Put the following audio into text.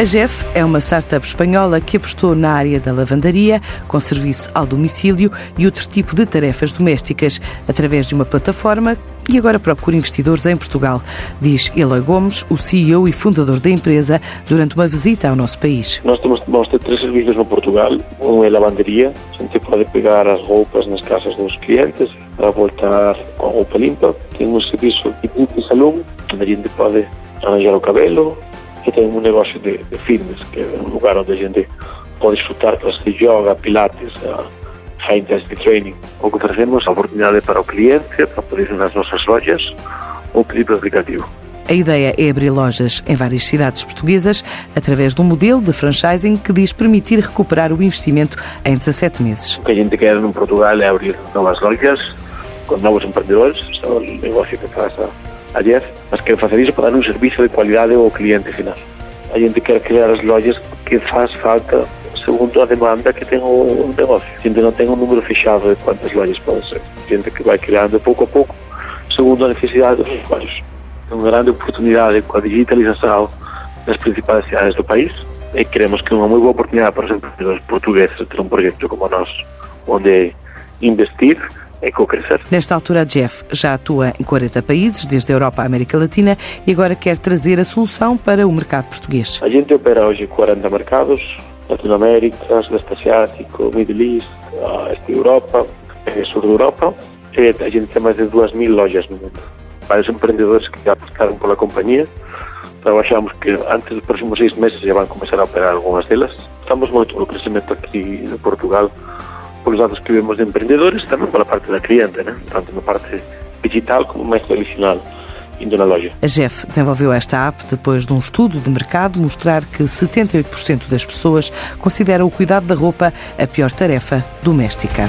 A GEF é uma startup espanhola que apostou na área da lavandaria, com serviço ao domicílio e outro tipo de tarefas domésticas, através de uma plataforma e agora procura investidores em Portugal, diz Ela Gomes, o CEO e fundador da empresa, durante uma visita ao nosso país. Nós temos, vamos ter três serviços no Portugal. Um é lavanderia, a gente pode pegar as roupas nas casas dos clientes para voltar com a roupa limpa. Tem um serviço de salão, onde a gente pode arranjar o cabelo, que tem um negócio de, de fitness, que é um lugar onde a gente pode disfrutar clases de yoga, pilates, uh, high intensity training. O que oferecemos a oportunidade para o cliente, para poder ir nas nossas lojas ou pedir pelo aplicativo. A ideia é abrir lojas em várias cidades portuguesas através de um modelo de franchising que diz permitir recuperar o investimento em 17 meses. O que a gente quer no Portugal é abrir novas lojas com novos empreendedores, é o negócio que faz a, a Jeff, mas quer fazer isso para dar um serviço de qualidade ao cliente final. A gente quer criar as lojas que faz falta segundo a demanda que tem o negócio. A gente não tem um número fechado de quantas lojas podem ser. A gente que vai criando pouco a pouco, segundo a necessidade dos usuários. É uma grande oportunidade com a digitalização das principais cidades do país e queremos que é uma muito boa oportunidade para os empreendedores portugueses ter um projeto como o nosso, onde investir é. Nesta altura, a Jeff já atua em 40 países, desde a Europa à América Latina, e agora quer trazer a solução para o mercado português. A gente opera hoje 40 mercados, Latinoamérica, Sudeste Asiático, Middle East, Este Europa, Sul da Europa. E a gente tem mais de 2 mil lojas no mundo. Vários empreendedores que já apostaram pela companhia. Então achamos que antes dos próximos seis meses já vão começar a operar algumas delas. Estamos muito no crescimento aqui em Portugal pelos dados que vemos de empreendedores, também pela parte da cliente, né? tanto na parte digital como mais tradicional indo na loja. A GEF desenvolveu esta app depois de um estudo de mercado mostrar que 78% das pessoas consideram o cuidado da roupa a pior tarefa doméstica.